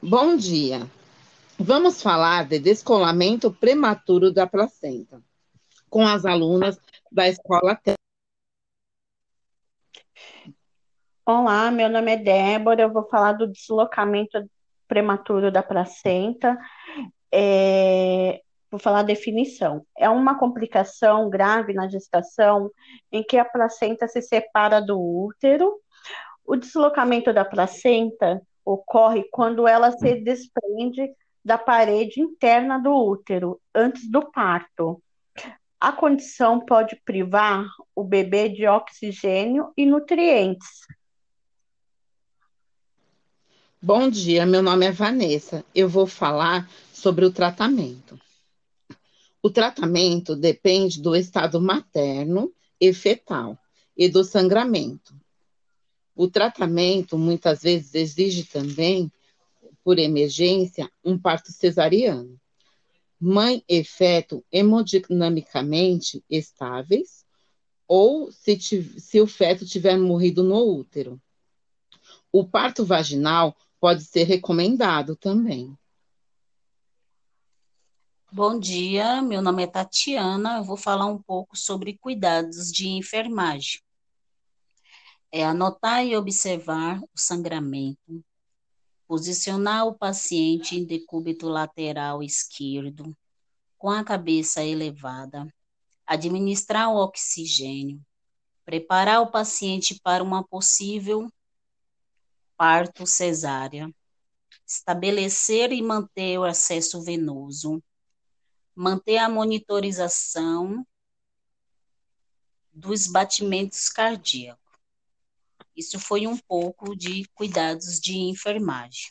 Bom dia. Vamos falar de descolamento prematuro da placenta com as alunas da escola. Olá, meu nome é Débora, eu vou falar do deslocamento prematuro da placenta. É, vou falar a definição. É uma complicação grave na gestação em que a placenta se separa do útero. O deslocamento da placenta ocorre quando ela se desprende da parede interna do útero antes do parto. A condição pode privar o bebê de oxigênio e nutrientes, Bom dia, meu nome é Vanessa. Eu vou falar sobre o tratamento. O tratamento depende do estado materno e fetal e do sangramento. O tratamento muitas vezes exige também, por emergência, um parto cesariano. Mãe e feto hemodinamicamente estáveis ou se, se o feto tiver morrido no útero. O parto vaginal pode ser recomendado também. Bom dia, meu nome é Tatiana. Eu vou falar um pouco sobre cuidados de enfermagem. É anotar e observar o sangramento, posicionar o paciente em decúbito lateral esquerdo, com a cabeça elevada, administrar o oxigênio, preparar o paciente para uma possível parto cesárea, estabelecer e manter o acesso venoso, manter a monitorização dos batimentos cardíacos. Isso foi um pouco de cuidados de enfermagem.